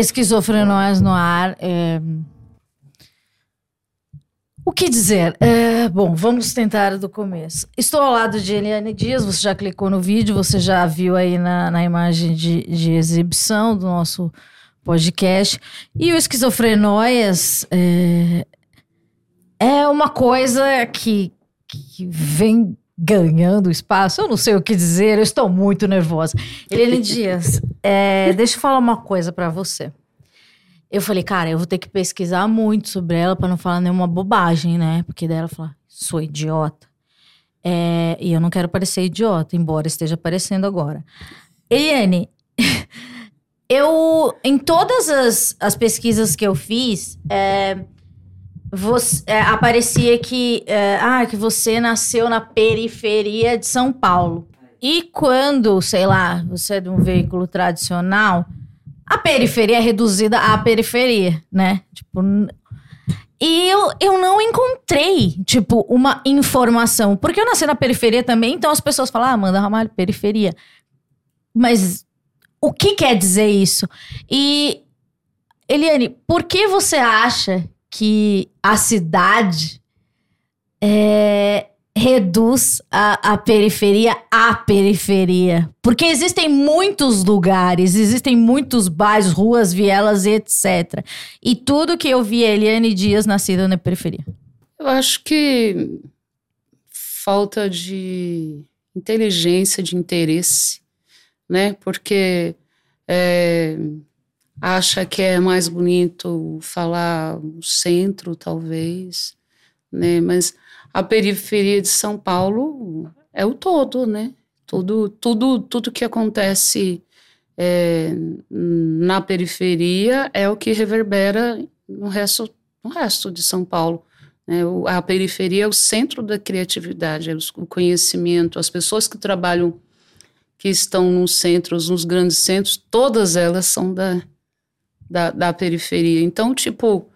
Esquizofrenóias no ar. É... O que dizer? É, bom, vamos tentar do começo. Estou ao lado de Eliane Dias, você já clicou no vídeo, você já viu aí na, na imagem de, de exibição do nosso podcast. E o Esquizofrenóias é, é uma coisa que, que vem ganhando espaço. Eu não sei o que dizer, eu estou muito nervosa. Eliane Dias, é, deixa eu falar uma coisa para você. Eu falei, cara, eu vou ter que pesquisar muito sobre ela para não falar nenhuma bobagem, né? Porque daí ela fala, sou idiota. É, e eu não quero parecer idiota, embora esteja parecendo agora. Eliane, eu, em todas as, as pesquisas que eu fiz, é, você, é, aparecia que, é, ah, que você nasceu na periferia de São Paulo. E quando, sei lá, você é de um veículo tradicional, a periferia é reduzida à periferia, né? Tipo, e eu, eu não encontrei, tipo, uma informação. Porque eu nasci na periferia também, então as pessoas falam, ah, Amanda Ramalho, periferia. Mas o que quer dizer isso? E, Eliane, por que você acha que a cidade é, reduz a, a periferia à periferia. Porque existem muitos lugares, existem muitos bairros, ruas, vielas, etc. E tudo que eu vi Eliane Dias nascida na periferia. Eu acho que falta de inteligência, de interesse, né? Porque é, acha que é mais bonito falar o centro, talvez, né? Mas a periferia de São Paulo é o todo, né? Tudo, tudo, tudo que acontece é, na periferia é o que reverbera no resto, no resto de São Paulo. Né? A periferia é o centro da criatividade, é o conhecimento, as pessoas que trabalham, que estão nos centros, nos grandes centros, todas elas são da, da, da periferia. Então, tipo,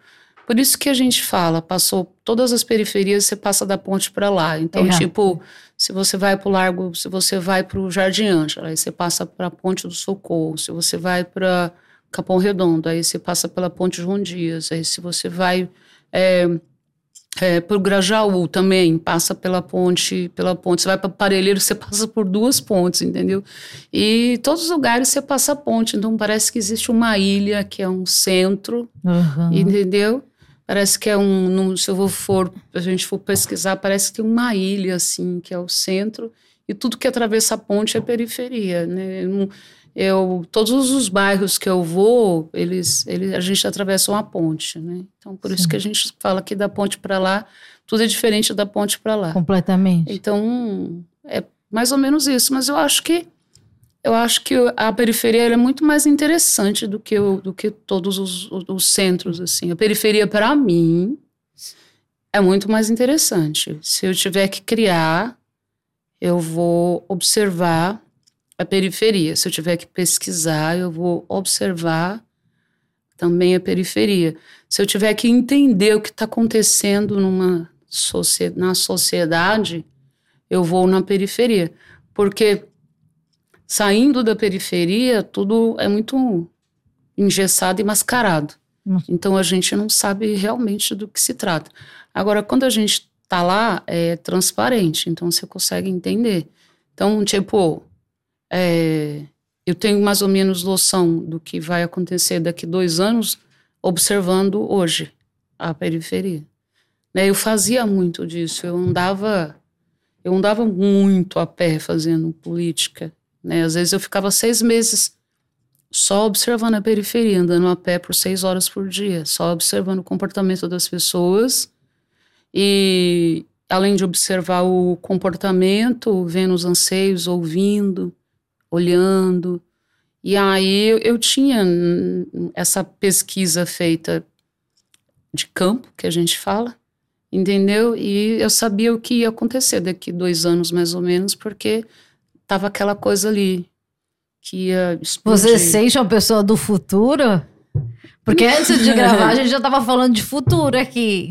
por isso que a gente fala, passou todas as periferias, você passa da ponte para lá. Então, uhum. tipo, se você vai para o Largo, se você vai para o Jardim Ângela, aí você passa para a Ponte do Socorro. Se você vai para Capão Redondo, aí você passa pela Ponte João Dias. Aí se você vai é, é, o Grajaú também, passa pela ponte, pela ponte. Você vai para Parelheiro, você passa por duas pontes, entendeu? E todos os lugares você passa a ponte. Então parece que existe uma ilha que é um centro, uhum. entendeu? Parece que é um. se eu for, a gente for pesquisar, parece que tem uma ilha, assim, que é o centro, e tudo que atravessa a ponte é periferia, né? Eu, eu, todos os bairros que eu vou, eles, eles, a gente atravessa uma ponte, né? Então, por Sim. isso que a gente fala que da ponte para lá, tudo é diferente da ponte para lá. Completamente. Então, é mais ou menos isso. Mas eu acho que eu acho que a periferia é muito mais interessante do que, o, do que todos os, os centros, assim. A periferia, para mim, é muito mais interessante. Se eu tiver que criar, eu vou observar a periferia. Se eu tiver que pesquisar, eu vou observar também a periferia. Se eu tiver que entender o que está acontecendo numa na sociedade, eu vou na periferia. Porque Saindo da periferia, tudo é muito engessado e mascarado. Então a gente não sabe realmente do que se trata. Agora, quando a gente tá lá, é transparente, então você consegue entender. Então, tipo, é, eu tenho mais ou menos noção do que vai acontecer daqui dois anos, observando hoje a periferia. Né, eu fazia muito disso, eu andava, eu andava muito a pé fazendo política né? Às vezes eu ficava seis meses só observando a periferia, andando a pé por seis horas por dia, só observando o comportamento das pessoas e além de observar o comportamento, vendo os anseios, ouvindo, olhando. E aí eu, eu tinha essa pesquisa feita de campo, que a gente fala, entendeu? E eu sabia o que ia acontecer daqui dois anos mais ou menos, porque tava aquela coisa ali que ia explodir. Você sente uma pessoa do futuro? Porque antes de gravar a gente já tava falando de futuro aqui.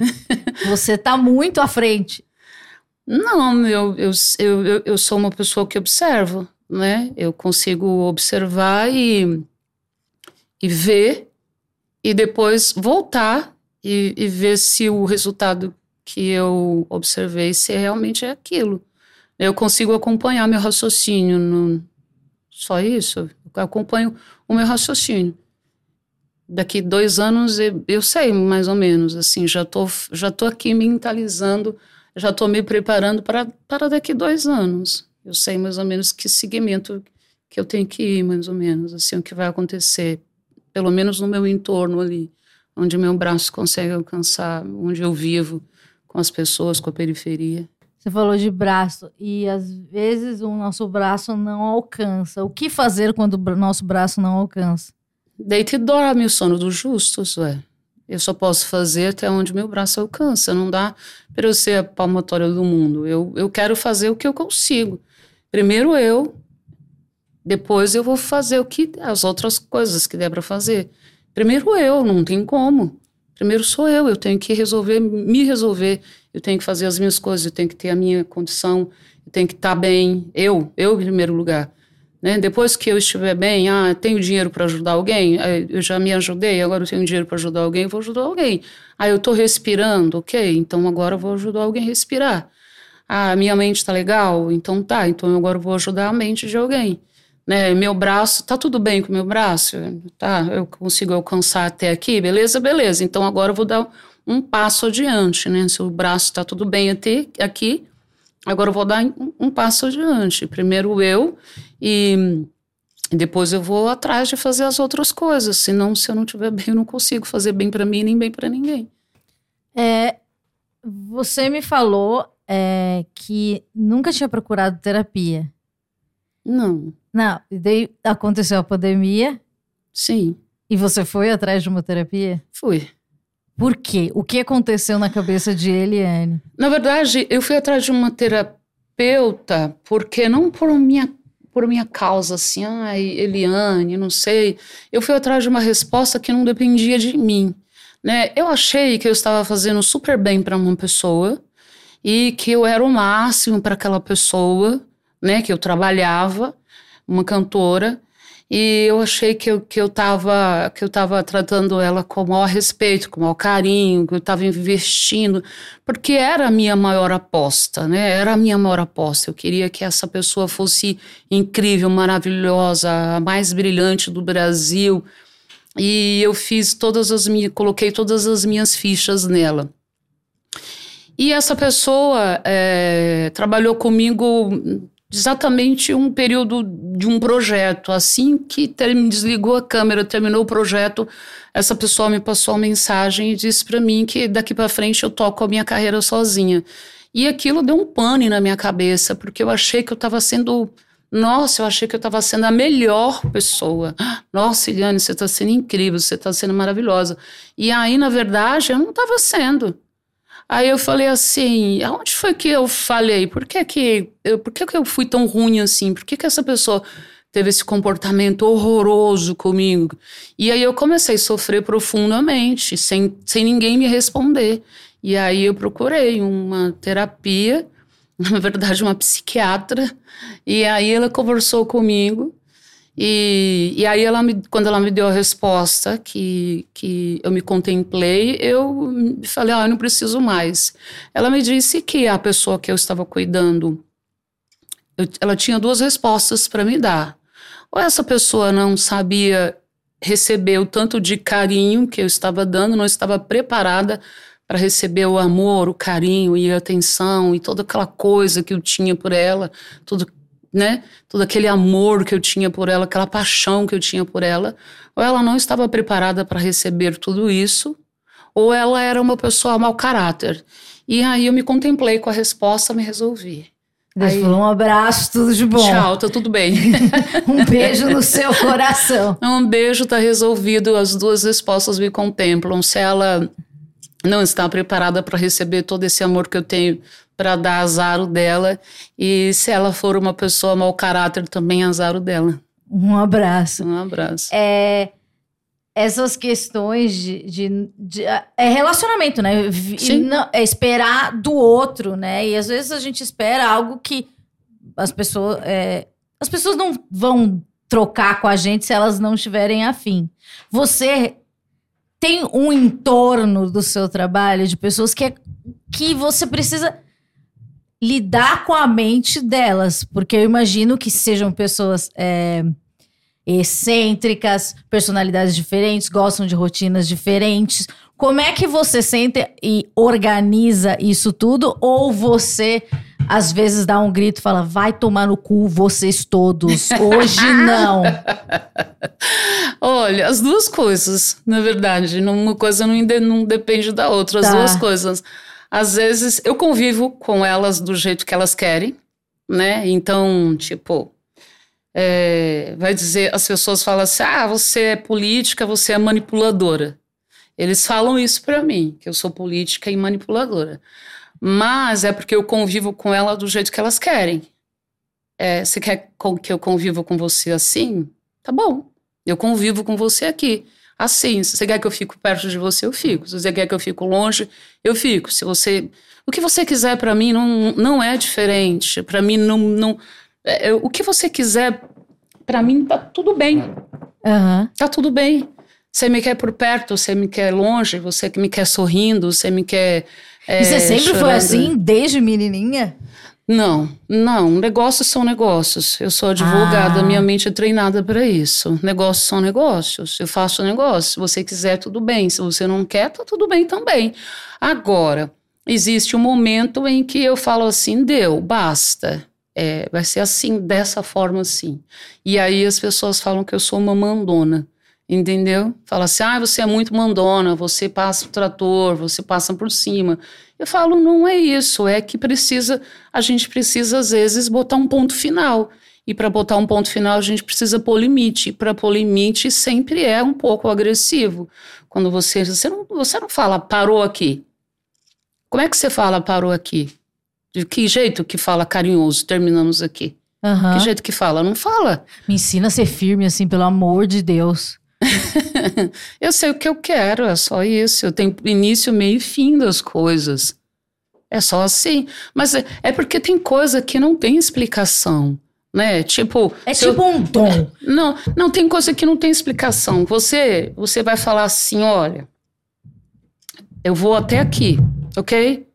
Você tá muito à frente. Não, eu, eu, eu, eu sou uma pessoa que observo, né? Eu consigo observar e, e ver e depois voltar e, e ver se o resultado que eu observei se realmente é aquilo. Eu consigo acompanhar meu raciocínio, no, só isso. Eu acompanho o meu raciocínio. Daqui dois anos eu, sei mais ou menos, assim, já tô, já tô aqui mentalizando, já tô me preparando para, para daqui dois anos. Eu sei mais ou menos que segmento que eu tenho que ir, mais ou menos, assim, o que vai acontecer, pelo menos no meu entorno ali, onde meu braço consegue alcançar, onde eu vivo com as pessoas, com a periferia. Você falou de braço e às vezes o nosso braço não alcança. O que fazer quando o nosso braço não alcança? Deita e dorme o sono dos justos, ué. Eu só posso fazer até onde meu braço alcança. Não dá para eu ser a palmatória do mundo. Eu, eu quero fazer o que eu consigo. Primeiro eu, depois eu vou fazer o que as outras coisas que der para fazer. Primeiro eu, não tem como. Primeiro sou eu, eu tenho que resolver, me resolver, eu tenho que fazer as minhas coisas, eu tenho que ter a minha condição, eu tenho que estar bem, eu, eu em primeiro lugar. Né? Depois que eu estiver bem, ah, tenho dinheiro para ajudar alguém, eu já me ajudei, agora eu tenho dinheiro para ajudar alguém, vou ajudar alguém. Ah, eu estou respirando, ok, então agora eu vou ajudar alguém a respirar. Ah, minha mente está legal, então tá, então agora eu vou ajudar a mente de alguém né? Meu braço, tá tudo bem com meu braço? Tá, eu consigo alcançar até aqui, beleza? Beleza. Então agora eu vou dar um passo adiante, né? Se o braço está tudo bem até aqui, agora eu vou dar um, um passo adiante. Primeiro eu e depois eu vou atrás de fazer as outras coisas. Senão, se eu não estiver bem, eu não consigo fazer bem para mim nem bem para ninguém. É, você me falou é, que nunca tinha procurado terapia. Não. Não, e daí aconteceu a pandemia. Sim. E você foi atrás de uma terapia? Fui. Por quê? O que aconteceu na cabeça de Eliane? Na verdade, eu fui atrás de uma terapeuta porque não por minha por minha causa, assim, ai, Eliane, não sei. Eu fui atrás de uma resposta que não dependia de mim, né? Eu achei que eu estava fazendo super bem para uma pessoa e que eu era o máximo para aquela pessoa, né? Que eu trabalhava uma cantora, e eu achei que eu, que eu estava que eu tava tratando ela com o maior respeito, com o maior carinho, que eu estava investindo, porque era a minha maior aposta, né? Era a minha maior aposta. Eu queria que essa pessoa fosse incrível, maravilhosa, a mais brilhante do Brasil. E eu fiz todas as minhas, coloquei todas as minhas fichas nela. E essa pessoa é, trabalhou comigo exatamente um período de um projeto. Assim que desligou a câmera, terminou o projeto, essa pessoa me passou uma mensagem e disse para mim que daqui para frente eu toco a minha carreira sozinha. E aquilo deu um pane na minha cabeça, porque eu achei que eu estava sendo. Nossa, eu achei que eu estava sendo a melhor pessoa. Nossa, Eliane, você está sendo incrível, você está sendo maravilhosa. E aí, na verdade, eu não estava sendo. Aí eu falei assim, aonde foi que eu falei? Por que que eu, por que que eu fui tão ruim assim? Por que que essa pessoa teve esse comportamento horroroso comigo? E aí eu comecei a sofrer profundamente, sem, sem ninguém me responder. E aí eu procurei uma terapia, na verdade uma psiquiatra, e aí ela conversou comigo e, e aí, ela me, quando ela me deu a resposta que, que eu me contemplei, eu falei: Ah, eu não preciso mais. Ela me disse que a pessoa que eu estava cuidando, eu, ela tinha duas respostas para me dar. Ou essa pessoa não sabia receber o tanto de carinho que eu estava dando, não estava preparada para receber o amor, o carinho e a atenção e toda aquela coisa que eu tinha por ela, tudo né? Todo aquele amor que eu tinha por ela, aquela paixão que eu tinha por ela, ou ela não estava preparada para receber tudo isso, ou ela era uma pessoa mau caráter. E aí eu me contemplei com a resposta, me resolvi. Deus aí, um abraço, tudo de bom. Tchau, tá tudo bem. um beijo no seu coração. Um beijo, tá resolvido. As duas respostas me contemplam. Se ela não está preparada para receber todo esse amor que eu tenho para dar azar dela. E se ela for uma pessoa mau caráter, também azar dela. Um abraço. Um abraço. É, essas questões de, de, de, é relacionamento, né? Não, é esperar do outro, né? E às vezes a gente espera algo que as pessoas é, as pessoas não vão trocar com a gente se elas não estiverem afim. Você tem um entorno do seu trabalho de pessoas que, é, que você precisa lidar com a mente delas, porque eu imagino que sejam pessoas é, excêntricas, personalidades diferentes, gostam de rotinas diferentes. Como é que você sente e organiza isso tudo? Ou você às vezes dá um grito e fala: vai tomar no cu vocês todos. Hoje não. Olha, as duas coisas, na verdade. Uma coisa não, não depende da outra, as tá. duas coisas. Às vezes eu convivo com elas do jeito que elas querem, né? Então, tipo, é, vai dizer, as pessoas falam assim: ah, você é política, você é manipuladora. Eles falam isso para mim, que eu sou política e manipuladora. Mas é porque eu convivo com ela do jeito que elas querem. É, você quer que eu conviva com você assim? Tá bom. Eu convivo com você aqui. Assim, se você quer que eu fique perto de você, eu fico. Se você quer que eu fique longe, eu fico. Se você, o que você quiser para mim não, não é diferente. Para mim não, não é, o que você quiser para mim tá tudo bem. Uhum. Tá tudo bem. Você me quer por perto, você me quer longe, você me quer sorrindo, você me quer. É, e você sempre chorando. foi assim, desde menininha? Não, não. Negócios são negócios. Eu sou advogada, ah. minha mente é treinada para isso. Negócios são negócios. Eu faço negócio. Se você quiser, tudo bem. Se você não quer, tá tudo bem também. Agora, existe um momento em que eu falo assim: deu, basta. É, vai ser assim, dessa forma assim. E aí as pessoas falam que eu sou uma mandona. Entendeu? Fala assim, ah, você é muito mandona, você passa o trator, você passa por cima. Eu falo, não é isso, é que precisa, a gente precisa às vezes botar um ponto final. E para botar um ponto final, a gente precisa pôr limite. E para pôr limite sempre é um pouco agressivo. Quando você, você não, você não fala parou aqui. Como é que você fala parou aqui? De que jeito que fala carinhoso, terminamos aqui? Uhum. Que jeito que fala? Não fala. Me ensina a ser firme assim, pelo amor de Deus. eu sei o que eu quero, é só isso. Eu tenho início, meio e fim das coisas. É só assim. Mas é, é porque tem coisa que não tem explicação. Né? Tipo. É tipo eu, um dom. Não, não tem coisa que não tem explicação. Você, você vai falar assim: olha, eu vou até aqui, ok?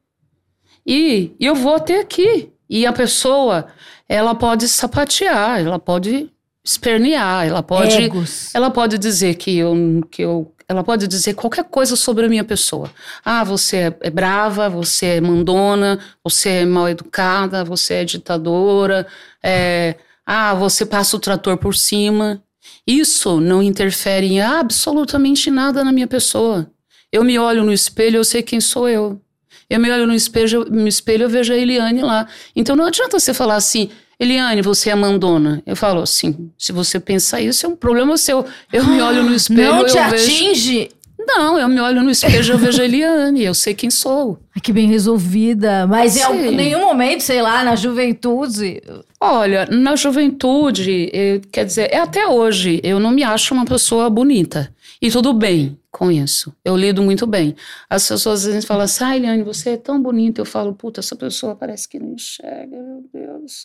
E, e eu vou até aqui. E a pessoa, ela pode sapatear, ela pode espernear, ela pode, Egos. ela pode dizer que eu, que eu, ela pode dizer qualquer coisa sobre a minha pessoa. Ah, você é, é brava, você é mandona, você é mal educada, você é ditadora, é, ah, você passa o trator por cima. Isso não interfere em absolutamente nada na minha pessoa. Eu me olho no espelho, eu sei quem sou eu. Eu me olho no espelho, no espelho eu vejo a Eliane lá. Então não adianta você falar assim, Eliane, você é mandona. Eu falo assim, se você pensar isso, é um problema seu. Eu me olho no espelho. Não te eu atinge? Vejo... Não, eu me olho no espelho, eu vejo a Eliane, eu sei quem sou. Ai, que bem resolvida. Mas em nenhum momento, sei lá, na juventude. Olha, na juventude, eu, quer dizer, é até hoje, eu não me acho uma pessoa bonita. E tudo bem com isso. Eu lido muito bem. As pessoas às vezes falam assim, ah, Eliane, você é tão bonita. Eu falo, puta, essa pessoa parece que não enxerga, meu Deus.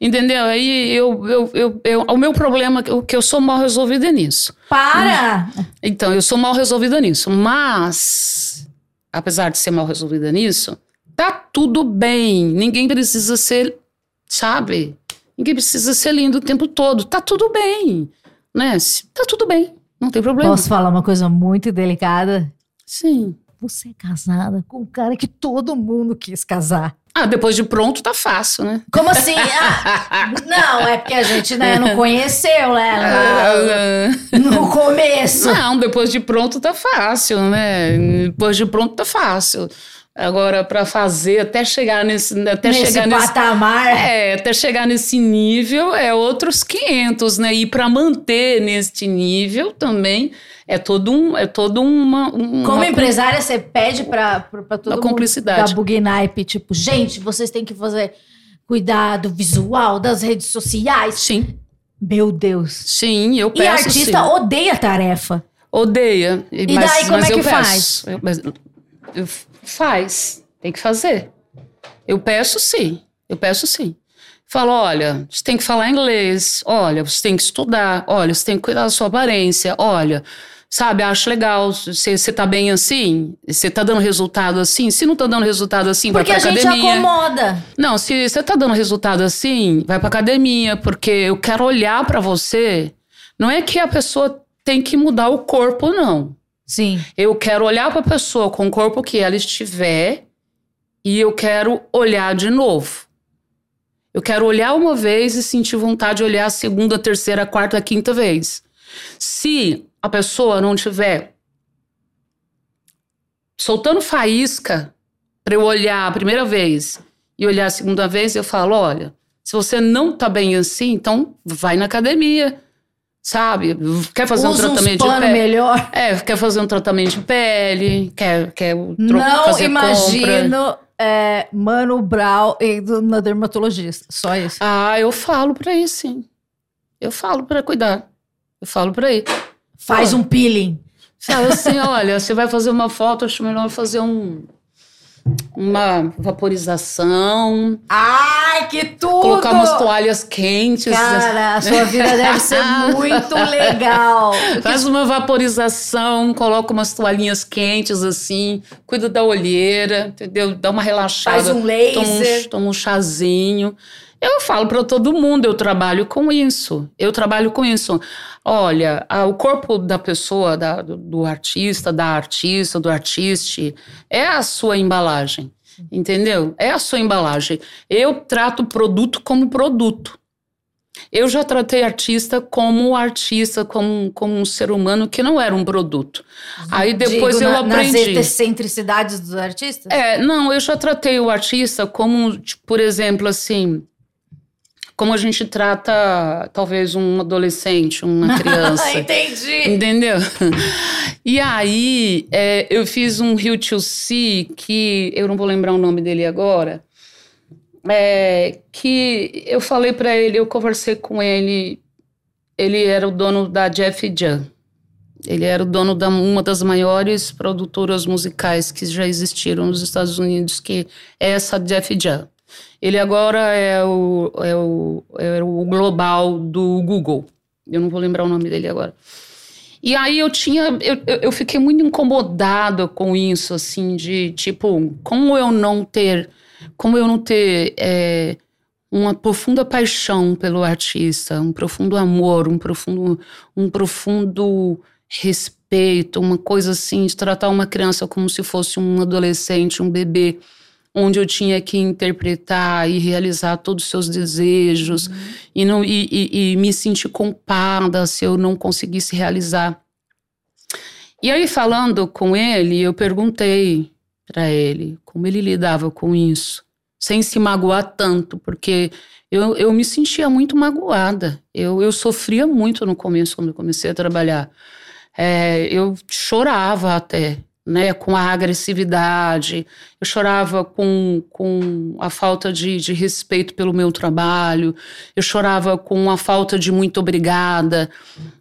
Entendeu? Aí eu, eu, eu, eu o meu problema é que eu sou mal resolvida nisso. Para! Então, eu sou mal resolvida nisso. Mas, apesar de ser mal resolvida nisso, tá tudo bem. Ninguém precisa ser, sabe? Ninguém precisa ser lindo o tempo todo. Tá tudo bem. Né? Tá tudo bem. Não tem problema. Posso falar uma coisa muito delicada? Sim. Você é casada com um cara que todo mundo quis casar. Ah, depois de pronto tá fácil, né? Como assim? Ah, não, é porque a gente né, não conheceu, né? No, no começo. Não, depois de pronto tá fácil, né? Depois de pronto tá fácil. Agora, para fazer, até chegar nesse. Até nesse chegar patamar. Nesse, é, até chegar nesse nível é outros 500, né? E para manter neste nível também é todo um. É todo uma. uma Como empresária, você pede para todo mundo cumplicidade. da Bugnaip, tipo, gente, vocês têm que fazer cuidado visual das redes sociais. Sim. Meu Deus. Sim, eu peço. E artista sim. odeia tarefa. Odeia. E mas, daí, como é que faz? Eu, mas, eu Faz, tem que fazer. Eu peço sim, eu peço sim. Falo, olha, você tem que falar inglês, olha, você tem que estudar, olha, você tem que cuidar da sua aparência, olha, Sabe, acho legal. Você tá bem assim? Você tá dando resultado assim? Se não tá dando resultado assim, Porque vai pra a gente academia. acomoda. Não, se você tá dando resultado assim, vai pra academia, porque eu quero olhar pra você. Não é que a pessoa tem que mudar o corpo, não. Sim. Eu quero olhar pra pessoa com o corpo que ela estiver e eu quero olhar de novo. Eu quero olhar uma vez e sentir vontade de olhar a segunda, a terceira, a quarta, a quinta vez. Se a pessoa não tiver soltando faísca para eu olhar a primeira vez e olhar a segunda vez, eu falo: olha, se você não tá bem assim, então vai na academia. Sabe? Quer fazer Usa um tratamento de pele? melhor. É, quer fazer um tratamento de pele, quer, quer Não fazer compra. imagino é, Mano Brown indo na dermatologista. Só isso. Ah, eu falo pra ir, sim. Eu falo pra cuidar. Eu falo pra ir. Faz um peeling. Fala assim, olha, você vai fazer uma foto, acho melhor fazer um uma vaporização, Ai, que tudo! colocar umas toalhas quentes. Cara, a sua vida deve ser muito legal. Faz uma vaporização, coloca umas toalhinhas quentes assim, cuida da olheira, entendeu? Dá uma relaxada. Faz um Toma um, laser. toma um chazinho. Eu falo para todo mundo, eu trabalho com isso. Eu trabalho com isso. Olha, a- o corpo da pessoa, da- do, do artista, da artista, do artiste, é a sua embalagem. Entendeu? É a sua embalagem. Eu trato o produto como produto. Eu já tratei artista como artista, como, como um ser humano que não era um produto. Aí depois Digo, eu na- aprendi. Nas excentricidades dos artistas? É, não, eu já tratei o artista como, tipo, por exemplo, assim, como a gente trata talvez um adolescente, uma criança. Entendi. Entendeu? E aí, é, eu fiz um Rio to See, que eu não vou lembrar o nome dele agora, é, que eu falei pra ele, eu conversei com ele, ele era o dono da Jeff Jan. Ele era o dono da uma das maiores produtoras musicais que já existiram nos Estados Unidos, que é essa Jeff Jan. Ele agora é o, é o, é o global do Google. Eu não vou lembrar o nome dele agora. E aí eu tinha, eu, eu- fiquei muito incomodada com isso, assim, de tipo, como eu não ter, como eu não ter é, uma profunda paixão pelo artista, um profundo amor, um profundo, um profundo respeito, uma coisa assim, de tratar uma criança como se fosse um adolescente, um bebê, onde eu tinha que interpretar e realizar todos os seus desejos e, não, e, e- e me sentir culpada se eu não conseguisse realizar. E aí, falando com ele, eu perguntei para ele como ele lidava com isso, sem se magoar tanto, porque eu, eu me sentia muito magoada. Eu, eu sofria muito no começo, quando eu comecei a trabalhar. É, eu chorava até, né, com a agressividade, eu chorava com, com a falta de, de respeito pelo meu trabalho, eu chorava com a falta de muito obrigada,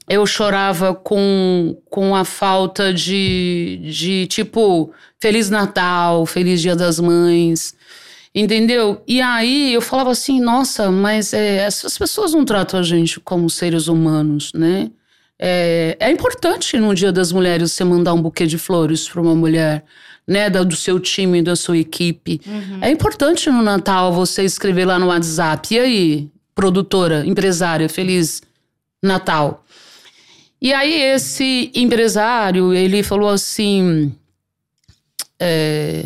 eu chorava com, com a falta de, de tipo, Feliz Natal, Feliz Dia das Mães. Entendeu? E aí eu falava assim, nossa, mas é, essas pessoas não tratam a gente como seres humanos, né? É, é importante no Dia das Mulheres você mandar um buquê de flores para uma mulher, né? Da, do seu time, da sua equipe. É importante no Natal você escrever lá no WhatsApp. E aí, produtora, empresária, feliz Natal. E aí esse empresário, ele falou assim, é,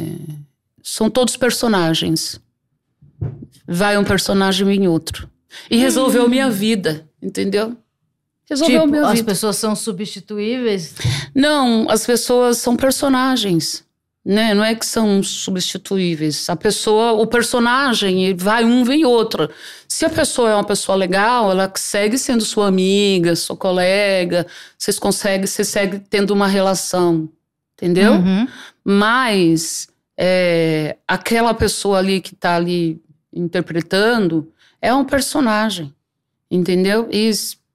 são todos personagens. Vai um personagem vem outro. E resolveu minha vida, entendeu? Resolveu Tipo, as pessoas são substituíveis. Não, as pessoas são personagens, né? Não é que são substituíveis. A pessoa, o personagem, vai um, vem outro. Se a pessoa é uma pessoa legal, ela segue sendo sua amiga, sua colega, vocês conseguem, você segue tendo uma relação, entendeu? Uhum. Mas é, aquela pessoa ali que está ali interpretando é um personagem, entendeu? E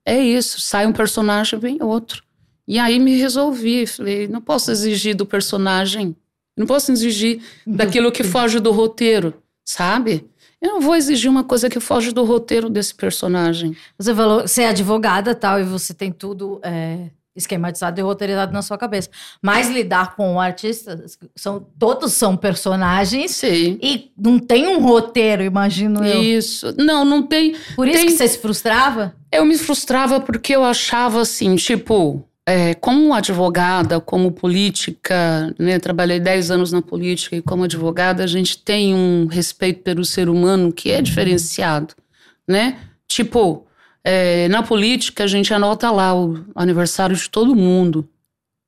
é isso, sai um personagem, vem outro. E aí me resolvi, falei, não posso exigir do personagem, não posso exigir daquilo que foge do roteiro, sabe? Eu não vou exigir uma coisa que foge do roteiro desse personagem. Você falou, você é advogada tal, e você tem tudo é, esquematizado e roteirizado na sua cabeça. Mas lidar com o artista, são, todos são personagens. Sim. E não tem um roteiro, imagino eu. Isso. Não, não tem. Por isso tem- que você se frustrava? Eu me frustrava porque eu achava assim, tipo, é, como advogada, como política, né? Trabalhei 10 anos na política e como advogada, a gente tem um respeito pelo ser humano que é diferenciado, né? Tipo, é, na política a gente anota lá o aniversário de todo mundo.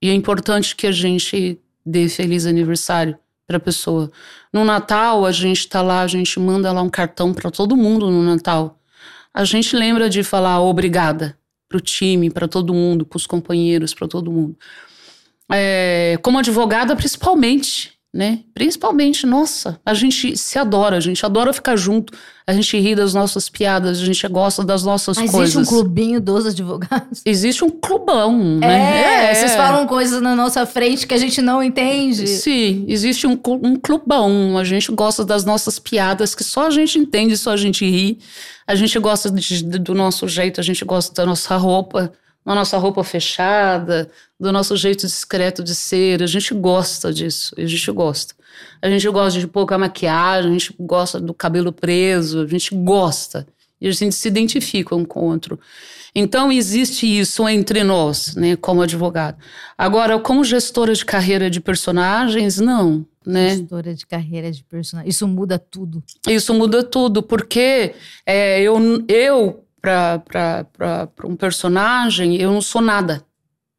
E é importante que a gente dê feliz aniversário para a pessoa. No Natal, a gente tá lá, a gente manda lá um cartão para todo mundo no Natal. A gente lembra de falar obrigada pro time, para todo mundo, pros companheiros, para todo mundo. É, como advogada, principalmente, né? Principalmente, nossa, a gente se adora, a gente adora ficar junto, a gente ri das nossas piadas, a gente gosta das nossas Mas coisas. existe um clubinho dos advogados? Existe um clubão, É, né? vocês falam coisas na nossa frente que a gente não entende. Sim, existe um, um clubão. A gente gosta das nossas piadas que só a gente entende, só a gente ri. A gente gosta de- do nosso jeito, a gente gosta da nossa roupa, da nossa roupa fechada, do nosso jeito discreto de ser. A gente gosta disso, a gente gosta. A gente gosta de pouca maquiagem, a gente gosta do cabelo preso, a gente gosta. E a gente se identifica um com o outro. Então, existe isso entre nós, né, como advogado. Agora, como gestora de carreira de personagens, não, né? História de carreira de personagem. Isso muda tudo. Isso muda tudo, porque é, eu, eu para um personagem, eu não sou nada.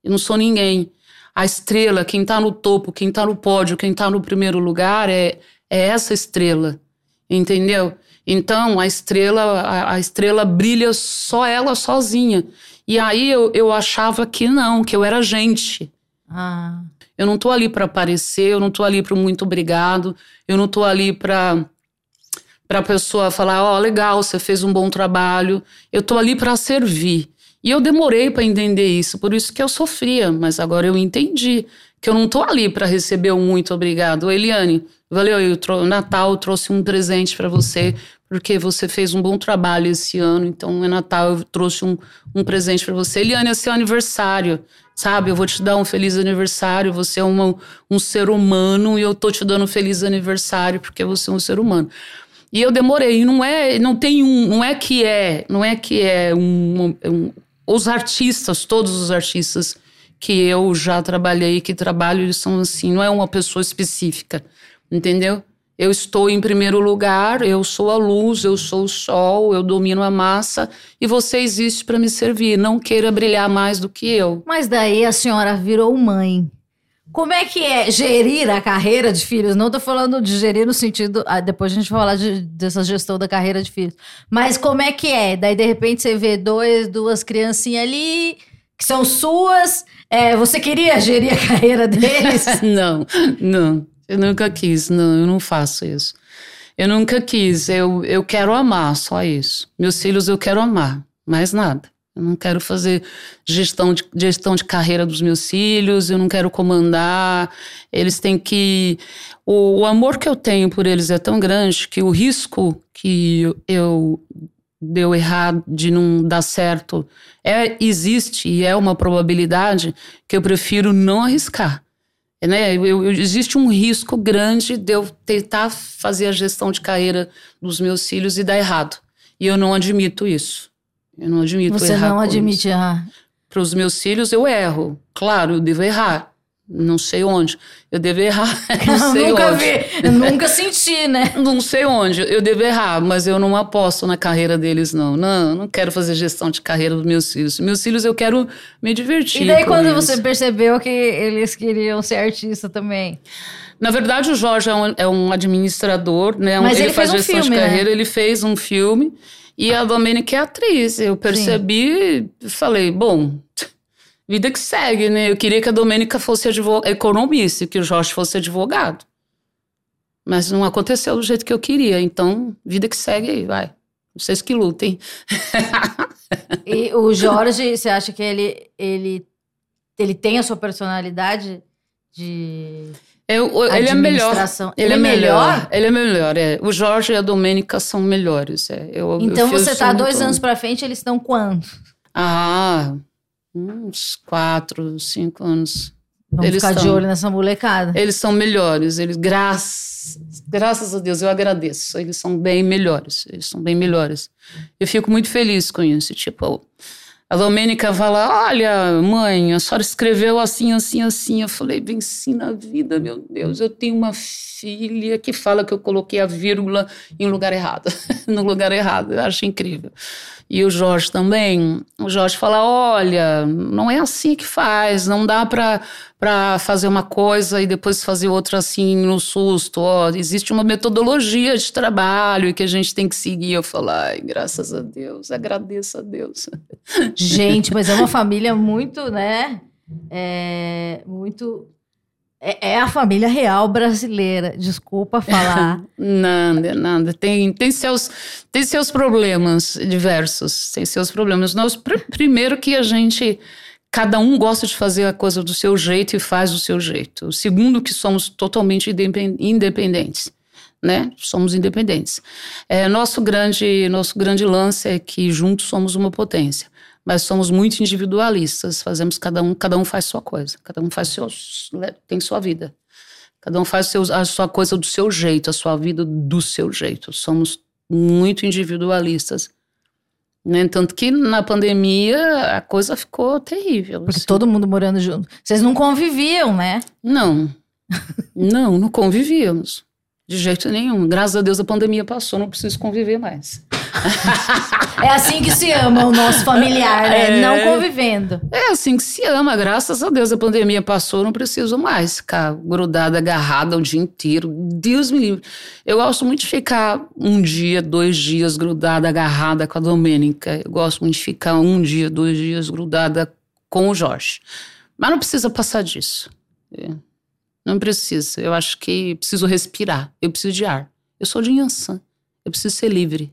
Eu não sou ninguém. A estrela, quem tá no topo, quem tá no pódio, quem tá no primeiro lugar é, é essa estrela. Entendeu? Então, a estrela, a, a estrela brilha só ela sozinha. E aí eu, eu achava que não, que eu era gente. Ah, Eu não tô ali para aparecer, eu não tô ali para muito obrigado, eu não tô ali para para a pessoa falar, ó, legal, você fez um bom trabalho. Eu tô ali para servir. E eu demorei para entender isso, por isso que eu sofria, mas agora eu entendi que eu não tô ali para receber um muito obrigado. Eliane, valeu, eu Natal eu trouxe um presente para você, porque você fez um bom trabalho esse ano, então é Natal, eu trouxe um, um presente para você. Eliane, é seu aniversário, sabe? Eu vou te dar um feliz aniversário, você é uma, um ser humano e eu tô te dando um feliz aniversário porque você é um ser humano. E eu demorei, não é, não tem um, não é que é, não é que é um, um os artistas, todos os artistas que eu já trabalhei, que trabalho, eles são assim, não é uma pessoa específica, entendeu? Eu estou em primeiro lugar, eu sou a luz, eu sou o sol, eu domino a massa e você existe para me servir. Não queira brilhar mais do que eu. mas daí a senhora virou mãe. Como é que é gerir a carreira de filhos? Não tô falando de gerir no sentido. ah, depois a gente vai falar de- dessa gestão da carreira de filhos. Mas como é que é? Daí, de repente, você vê dois, duas criancinhas ali que são suas. É, você queria gerir a carreira deles? não, não. Eu nunca quis, não, eu não faço isso. Eu nunca quis, eu, eu quero amar, só isso. Meus filhos eu quero amar, mais nada. Eu não quero fazer gestão de, gestão de carreira dos meus filhos, eu não quero comandar. Eles têm que. O, o amor que eu tenho por eles é tão grande que o risco que eu deu errado, de não dar certo, é, existe e é uma probabilidade que eu prefiro não arriscar. Né? Eu- eu- existe um risco grande de eu tentar fazer a gestão de carreira dos meus filhos e dar errado. E eu não admito isso. Eu não admito Você errar não com admite. Ah, para os meus filhos, eu erro. Claro, eu devo errar. Não sei onde. Eu devo errar. Não sei nunca onde. vi, eu nunca senti, né? Não sei onde. Eu devo errar, mas eu não aposto na carreira deles, não. Não, não quero fazer gestão de carreira dos meus filhos. Meus filhos, eu quero me divertir. E daí, quando você percebeu que eles queriam ser artista também? Na verdade, o Jorge é um, é um administrador, né? Mas ele, ele faz fez um gestão filme, de né? carreira, ele fez um filme. E a Domênica é atriz. Eu percebi e falei, bom, vida que segue, né? Eu queria que a Domênica fosse economista e que o Jorge fosse advogado. Mas não aconteceu do jeito que eu queria. Então, vida que segue aí, vai. Vocês que lutem. E o Jorge, você acha que ele, ele, ele tem a sua personalidade de Eu, ele é melhor. administração? Ele, é melhor. Ele é melhor, é. O Jorge e a Domênica são melhores. É. Eu, eu Então fiz você tá muito- dois anos pra frente, eles estão quando? Ah, uns quatro, cinco anos. Vamos Eles ficar de olho nessa molecada. Eles são melhores, eles graças, graças a Deus eu agradeço. Eles são bem melhores, eles são bem melhores. Eu fico muito feliz com isso, tipo, a Domênica fala: "Olha, mãe, a senhora escreveu assim, assim, assim". Eu falei: "Venci na vida, meu Deus. Eu tenho uma filha que fala que eu coloquei a vírgula em lugar errado, no lugar errado. Eu acho incrível". E o Jorge também. O Jorge fala: olha, não é assim que faz, não dá para para fazer uma coisa e depois fazer outra assim no susto. Ó, existe uma metodologia de trabalho que a gente tem que seguir. Eu falo, ai, graças a Deus, agradeço a Deus. Gente, mas é uma família muito, né? É, muito. É, é a família real brasileira. Desculpa falar. Nada, nada. Tem, tem, seus, tem seus problemas diversos, tem seus problemas. Nós, pr- primeiro que a gente, cada um gosta de fazer a coisa do seu jeito e faz do seu jeito. O segundo que somos totalmente independ- independentes, né? Somos independentes. É, nosso grande, nosso grande lance é que juntos somos uma potência. Mas somos muito individualistas, fazemos cada um, cada um faz sua coisa, cada um faz seu, tem sua vida. Cada um faz seus, a sua coisa do seu jeito, a sua vida do seu jeito. Somos muito individualistas. Né? Tanto que na pandemia a coisa ficou terrível. Porque assim. todo mundo morando junto. Vocês não conviviam, né? Não, não, não convivíamos. De jeito nenhum. Graças a Deus a pandemia passou, não preciso conviver mais. É assim que se ama o nosso familiar, né? É. Não convivendo. É assim que se ama, graças a Deus a pandemia passou, não preciso mais ficar grudada, agarrada o dia inteiro. Deus me livre. Eu gosto muito de ficar um dia, dois dias grudada, agarrada com a Domênica. Eu gosto muito de ficar um dia, dois dias grudada com o Jorge. Mas não precisa passar disso. É. Não precisa. Eu acho que preciso respirar. Eu preciso de ar. Eu sou de Yansan. Eu preciso ser livre.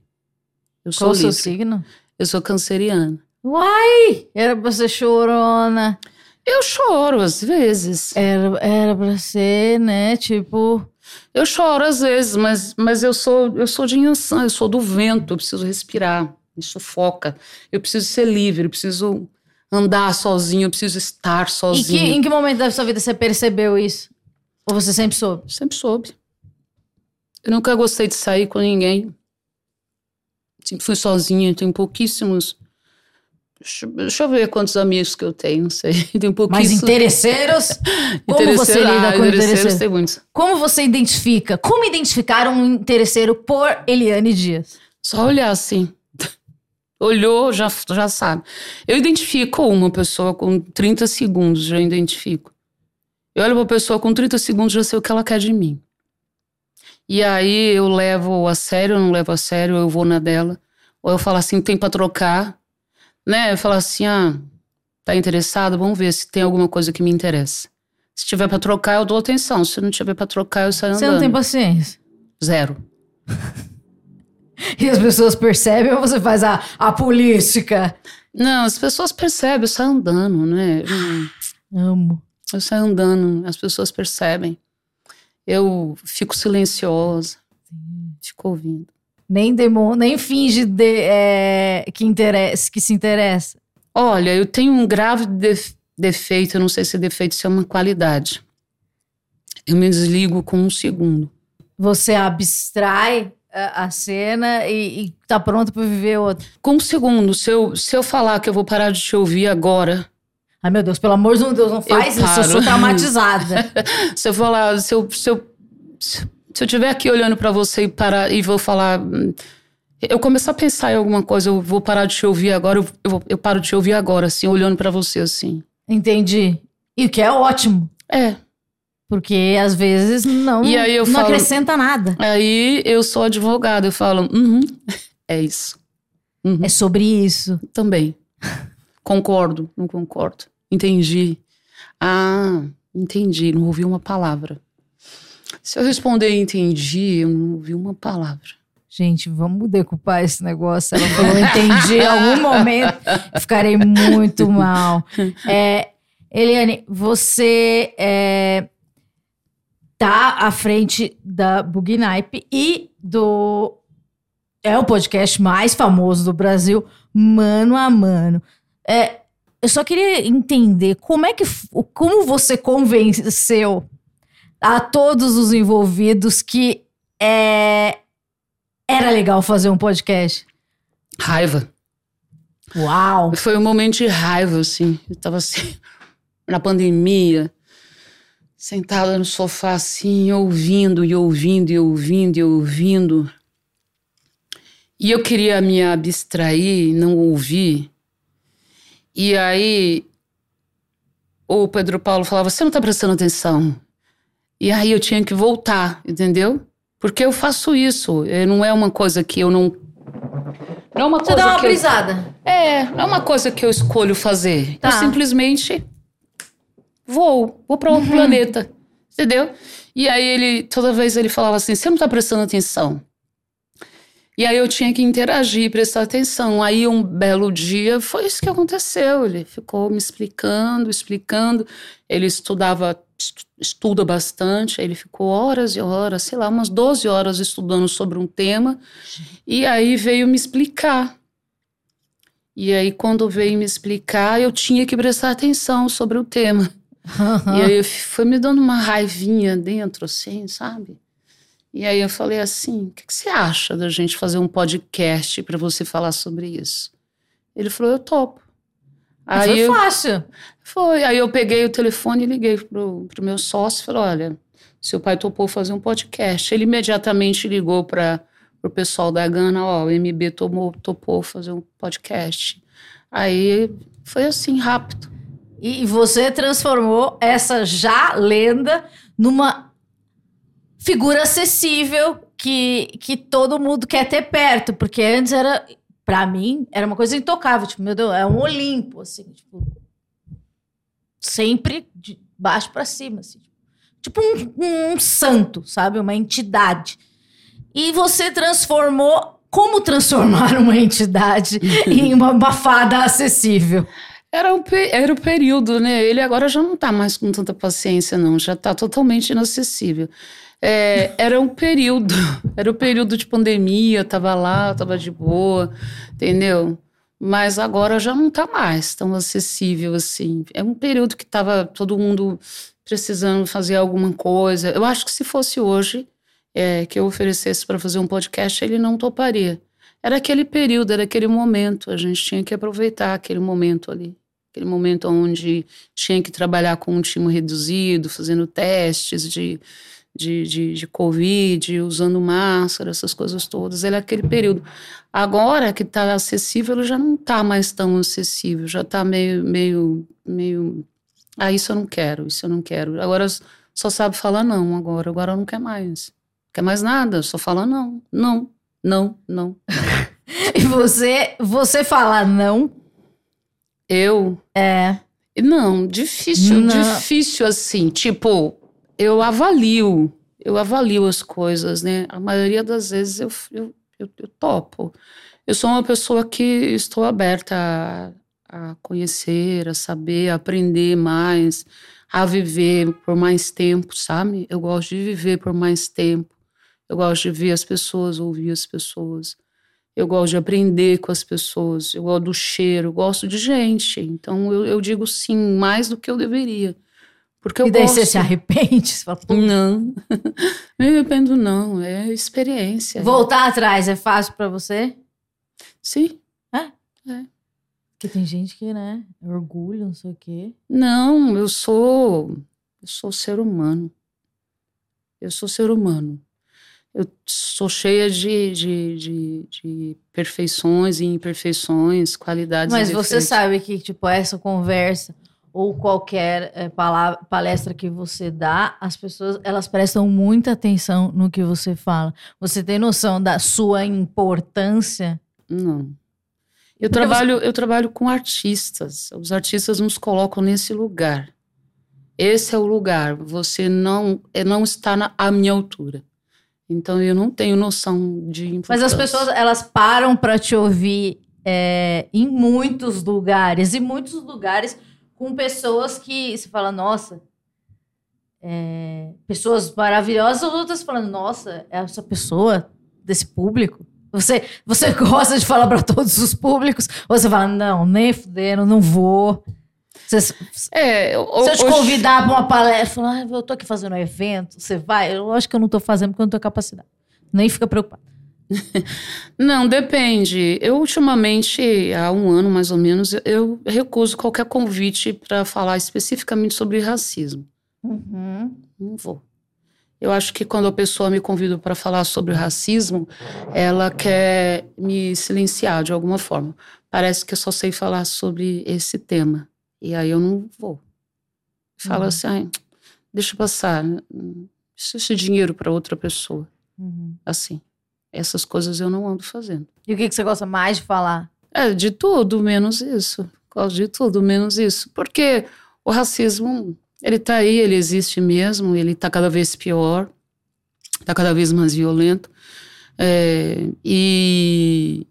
Eu sou Qual o seu signo? Eu sou canceriana. Uai! Era pra ser chorona. Eu choro às vezes. Era, era pra ser, né? Tipo. Eu choro às vezes, mas, mas eu sou eu sou de Yansan, eu sou do vento, eu preciso respirar, me sufoca. Eu preciso ser livre, eu preciso andar sozinho, eu preciso estar Em que, sozinho. em que momento da sua vida você percebeu isso? Ou você sempre soube? Sempre soube. Eu nunca gostei de sair com ninguém. Sempre fui sozinha, tenho pouquíssimos. Deixa, eu ver quantos amigos que eu tenho, não sei. Tenho Mas pouquíssimos. interesseiros? Como você Interesseiros- lida ah, com interesseiros interesseiros? tem muitos. Como você identifica? Como identificar um interesseiro por Eliane Dias? Só olhar assim. Olhou, já, já sabe. Eu identifico uma pessoa com 30 segundos, já identifico. Eu olho pra pessoa com 30 segundos, já sei o que ela quer de mim. E aí eu levo a sério, eu não levo a sério, eu vou na dela. Ou eu falo assim, tem pra trocar. Né? Eu falo assim, ah, tá interessado? Vamos ver se tem alguma coisa que me interessa. Se tiver pra trocar, eu dou atenção. Se não tiver pra trocar, eu saio Você andando. não tem paciência. Zero. E as pessoas percebem ou você faz a, a política? Não, as pessoas percebem, eu saio andando, né? Amo. Eu saio andando, as pessoas percebem. Eu fico silenciosa, fico ouvindo. Nem demo, nem finge de- é, que, interessa, que se interessa. Olha, eu tenho um grave def- defeito, eu não sei se defeito se é uma qualidade. Eu me desligo com um segundo. Você abstrai a, cena e, e tá pronto pra viver outra. Com um segundo, se eu, se eu falar que eu vou parar de te ouvir agora, Ai, meu Deus, pelo amor de Deus, não faz isso. Eu paro. sou traumatizada. se eu falar, se eu, se eu, se eu estiver aqui olhando pra você e parar e vou falar, hum, eu começar a pensar em alguma coisa, eu vou parar de te ouvir agora, eu, eu, eu paro de te ouvir agora, assim, olhando pra você, assim. Entendi. E o que é ótimo. É. Porque às vezes não, E aí eu não falo- acrescenta nada. Aí eu sou advogada, eu falo, uhum, é isso. Uhum, É sobre isso. Também. Concordo, não concordo. Entendi. Ah, entendi, não ouvi uma palavra. Se eu responder entendi, eu não ouvi uma palavra. Gente, vamos decupar esse negócio. Ela falou, entendi. Em algum momento ficarei muito mal. É, Eliane, você é, tá à frente da Bugnipe e do. É o podcast mais famoso do Brasil, mano a mano. É, eu só queria entender como é que como você convenceu a todos os envolvidos que é, era legal fazer um podcast. Raiva. Uau! Foi um momento de raiva, assim. Eu tava assim, na pandemia, sentada no sofá, assim, ouvindo e ouvindo e ouvindo e ouvindo. E eu queria me abstrair, não ouvir. E aí, o Pedro Paulo falava: Você não tá prestando atenção. E aí eu tinha que voltar, entendeu? Porque eu faço isso. eh, Não é uma coisa que eu não. Não é uma Você coisa dá uma que eu- brisada. é, não é uma coisa que eu escolho fazer. Tá. Eu simplesmente vou, vou para outro planeta. Entendeu? E aí ele, toda vez ele falava assim: você não tá prestando atenção. E aí eu tinha que interagir, prestar atenção. Aí um belo dia foi isso que aconteceu. Ele ficou me explicando, explicando. Ele estudava, estu- estuda bastante. Aí ele ficou horas e horas, sei lá, umas 12 horas estudando sobre um tema. E aí veio me explicar. E aí, quando veio me explicar, eu tinha que prestar atenção sobre o tema. E aí foi me dando uma raivinha dentro, assim, sabe? E aí eu falei assim: o que, que você acha da gente fazer um podcast para você falar sobre isso? Ele falou: eu topo. Aí Foi eu, fácil. foi. Aí eu peguei o telefone e liguei pro, pro meu sócio e falei: olha, seu pai topou fazer um podcast. Ele imediatamente ligou para o pessoal da Gana: ó, o MB tomou, topou fazer um podcast. Aí foi assim, rápido. E você transformou essa já lenda numa figura acessível que, que todo mundo quer ter perto, porque antes era, pra mim, era uma coisa intocável, tipo, meu Deus, é um Olimpo, assim, tipo, sempre de baixo pra cima, assim, tipo um, um santo, sabe, uma entidade. E você transformou, como transformar uma entidade em uma, uma fada acessível? Era o, pe- era o período, né? Ele agora já não tá mais com tanta paciência, não. Já tá totalmente inacessível. É, era um período, era o período de pandemia, tava lá, tava de boa, entendeu? Mas agora já não tá mais tão acessível assim. É um período que tava todo mundo precisando fazer alguma coisa. Eu acho que se fosse hoje é, que eu oferecesse para fazer um podcast, ele não toparia. Era aquele período, era aquele momento. A gente tinha que aproveitar aquele momento ali. Aquele momento onde tinha que trabalhar com um time reduzido, fazendo testes de, de, de, de Covid, usando máscara, essas coisas todas. Era aquele período. Agora que está acessível, ele já não está mais tão acessível, já está meio, meio, meio. Ah, isso eu não quero, isso eu não quero. Agora só sabe falar não, agora. Agora não quer mais. Quer mais nada, só fala não, não, não, não. E você, você falar não, Eu. é. Não, difícil, Não. difícil assim. Tipo, eu avalio, eu avalio as coisas, né? A maioria das vezes eu, eu, eu, eu topo. Eu sou uma pessoa que estou aberta a, a conhecer, a saber, a aprender mais, a viver por mais tempo, sabe? Eu gosto de viver por mais tempo. Eu gosto de ver as pessoas, ouvir as pessoas. Eu gosto de aprender com as pessoas, eu gosto do cheiro, eu gosto de gente. Então eu, eu digo sim, mais do que eu deveria. Porque eu e daí gosto. você se arrepende? Você fala, "Pô, Não, me arrependo não, é experiência. Voltar atrás é fácil pra você? Sim. Porque tem gente que, né, é orgulho, não sei o quê. Não, eu sou, eu sou ser humano. Eu sou ser humano. Eu sou cheia de, de, de, de perfeições e imperfeições, qualidades Mas você sabe que, tipo, essa conversa ou qualquer é, pala- palestra que você dá, as pessoas, elas prestam muita atenção no que você fala. Você tem noção da sua importância? Não. Eu Porque trabalho, eu trabalho com artistas. Os artistas nos colocam nesse lugar. Esse é o lugar. Você não, é, não está na, à minha altura. Então eu não tenho noção de Mas as importância. pessoas, elas param pra te ouvir é, em muitos lugares. E muitos lugares com pessoas que você fala, nossa... é, pessoas maravilhosas, outras falando, nossa, essa pessoa desse público Você, você gosta de falar para todos os públicos? Ou você fala, não, nem fudendo, não vou. Você, É, se eu te hoje- convidar pra uma palestra, falar, ah, eu tô aqui fazendo um evento, você vai? Eu acho que eu não tô fazendo porque eu não tenho capacidade. Nem fica preocupado. Não, depende. Eu, ultimamente, há um ano mais ou menos, eu recuso qualquer convite para falar especificamente sobre racismo. Uhum. Não vou. Eu acho que quando a pessoa me convida para falar sobre racismo, ela quer me silenciar de alguma forma. Parece que eu só sei falar sobre esse tema. E aí eu não vou. Falo Uhum. assim, "Ai, deixa passar. Isso esse dinheiro para outra pessoa. Uhum. Assim. Essas coisas eu não ando fazendo. E o que, que você gosta mais de falar? É, de tudo menos isso. Gosto de tudo menos isso. Porque o racismo, ele tá aí, ele existe mesmo, ele tá cada vez pior, tá cada vez mais violento. É, e,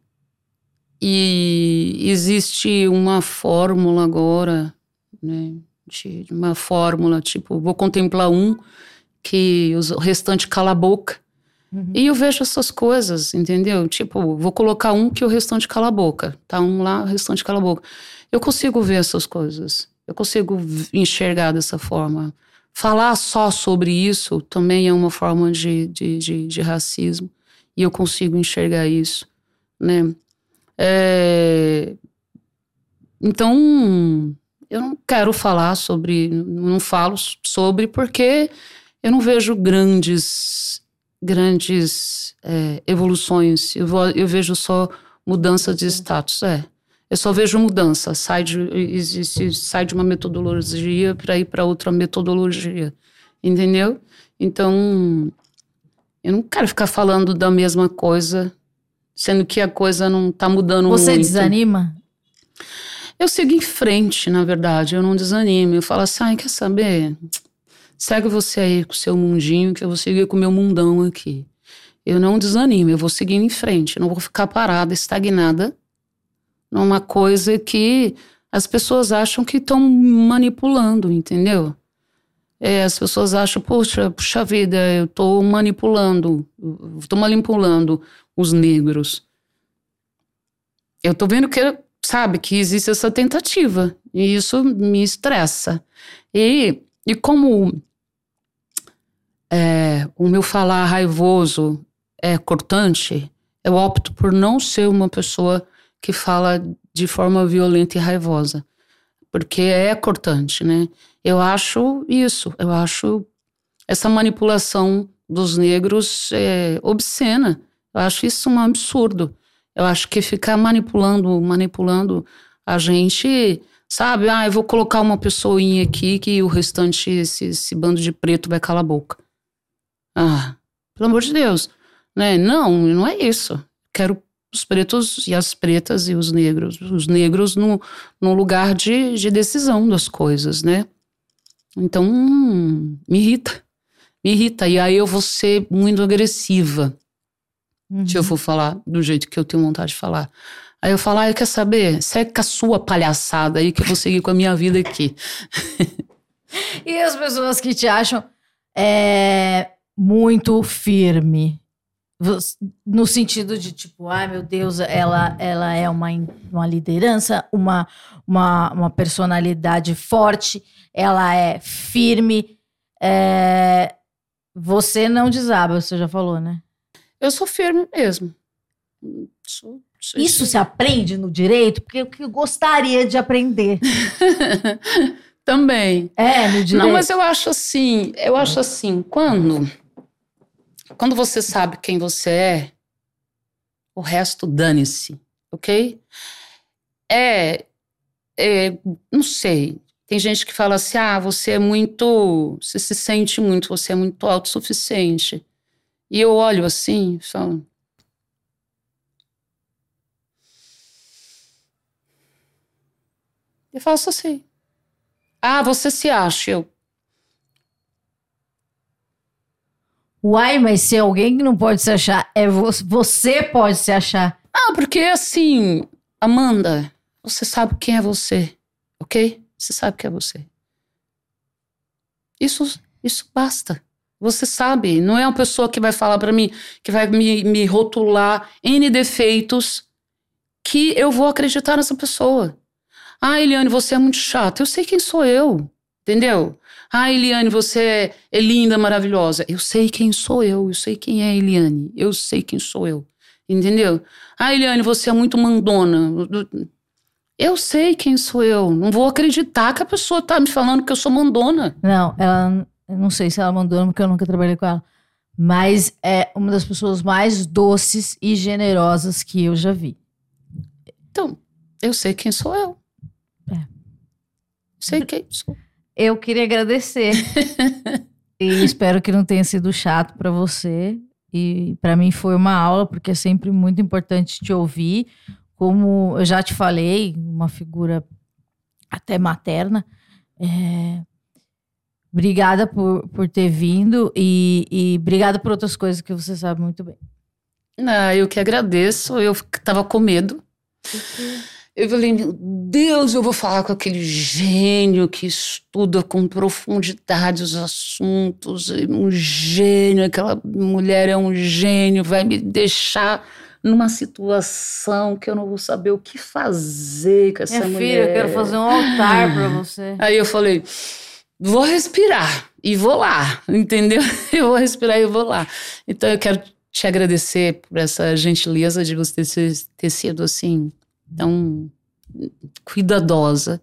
e existe uma fórmula agora, né? De, de uma fórmula, tipo, vou contemplar um que o restante cala a boca. Uhum. E eu vejo essas coisas, entendeu? Tipo, vou colocar um que o restante cala a boca. Tá um lá, o restante cala a boca. Eu consigo ver essas coisas. Eu consigo enxergar dessa forma. Falar só sobre isso também é uma forma de, de, de, de racismo. E eu consigo enxergar isso, né? É, Então, eu não quero falar sobre, não falo sobre porque eu não vejo grandes, grandes é, evoluções. Eu, vou- eu vejo só mudança de status, é. Eu só vejo mudança, sai de, existe, sai de uma metodologia para ir para outra metodologia, entendeu? Então, eu não quero ficar falando da mesma coisa, sendo que a coisa não está mudando Você muito. desanima? Eu sigo em frente, na verdade, eu não desanimo. Eu falo assim, ai, quer saber? Segue você aí com o seu mundinho, que eu vou seguir com o meu mundão aqui. Eu não desanimo, eu vou seguir em frente. Eu não vou ficar parada, estagnada, numa coisa que as pessoas acham que estão manipulando, entendeu? É, as pessoas acham, poxa, puxa vida, eu tô manipulando, tô manipulando os negros. Eu tô vendo que, sabe, que existe essa tentativa. E isso me estressa. E, e como é, o meu falar raivoso é cortante, eu opto por não ser uma pessoa que fala de forma violenta e raivosa. Porque é cortante, né? Eu acho isso, eu acho essa manipulação dos negros é, obscena. Eu acho isso um absurdo. Eu acho que ficar manipulando, manipulando a gente, sabe? Ah, eu vou colocar uma pessoinha aqui que o restante, esse, esse bando de preto vai calar a boca. Ah, pelo amor de Deus. Né? Não, não é isso. Quero os pretos e as pretas e os negros. Os negros no, no lugar de, de decisão das coisas, né? Então, hum, me irrita. Me irrita. E aí eu vou ser muito agressiva Uhum. se eu for falar do jeito que eu tenho vontade de falar. Aí eu falo, ah, quer saber? Segue com a sua palhaçada aí que eu vou seguir com a minha vida aqui. E as pessoas que te acham é, muito firme. No sentido de, tipo, ai meu Deus, ela, ela é uma, uma liderança, uma, uma, uma personalidade forte, ela é firme. é, Você não desaba, você já falou, né? Eu sou firme mesmo. Sou Isso se aprende no direito? Porque eu que gostaria de aprender. Também. É, no direito. Não, mas eu acho assim, eu acho assim, quando quando você sabe quem você é, o resto dane-se, ok? É, é, não sei. Tem gente que fala assim, ah, você é muito, você se sente muito, você é muito autossuficiente. E eu olho assim, e falo, eu faço assim. Ah, você se acha, eu. Uai, mas se alguém que não pode se achar, é vo- você pode se achar. Ah, porque assim, Amanda, você sabe quem é você, ok? Você sabe quem é você. Isso, isso basta. Você sabe, não é uma pessoa que vai falar para mim, que vai me, me rotular N defeitos, que eu vou acreditar nessa pessoa. Ah, Eliane, você é muito chata. Eu sei quem sou eu, entendeu? Ah, Eliane, você é linda, maravilhosa. Eu sei quem sou eu, eu sei quem é Eliane, eu sei quem sou eu, entendeu? Ah, Eliane, você é muito mandona. Eu sei quem sou eu. Não vou acreditar que a pessoa tá me falando que eu sou mandona. Não, ela. Não sei se ela mandou, porque eu nunca trabalhei com ela. Mas é uma das pessoas mais doces e generosas que eu já vi. Então, eu sei quem sou eu. É. Sei quem sou. Eu queria agradecer. e espero que não tenha sido chato para você. E para mim foi uma aula, porque é sempre muito importante te ouvir. Como eu já te falei, uma figura até materna. É, Obrigada por, por ter vindo e, e obrigada por outras coisas que você sabe muito bem. Ah, eu que agradeço. Eu tava com medo. Eu falei, meu Deus, eu vou falar com aquele gênio que estuda com profundidade os assuntos, um gênio, aquela mulher é um gênio, vai me deixar numa situação que eu não vou saber o que fazer com essa Minha mulher. filha, eu quero fazer um altar para você. Aí eu falei, vou respirar e vou lá, entendeu? Eu vou respirar e vou lá. Então eu quero te agradecer por essa gentileza de você ter sido assim tão cuidadosa,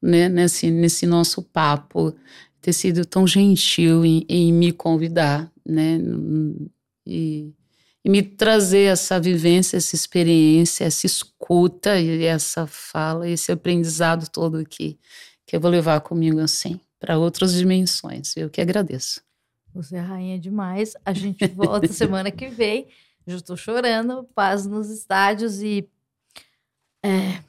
né, nesse, nesse nosso papo, ter sido tão gentil em, em me convidar, né, e, e me trazer essa vivência, essa experiência, essa escuta e essa fala, esse aprendizado todo que, que eu vou levar comigo assim para outras dimensões. Eu que agradeço. Você é rainha demais. A gente volta semana que vem. Já estou chorando. Paz nos estádios e é,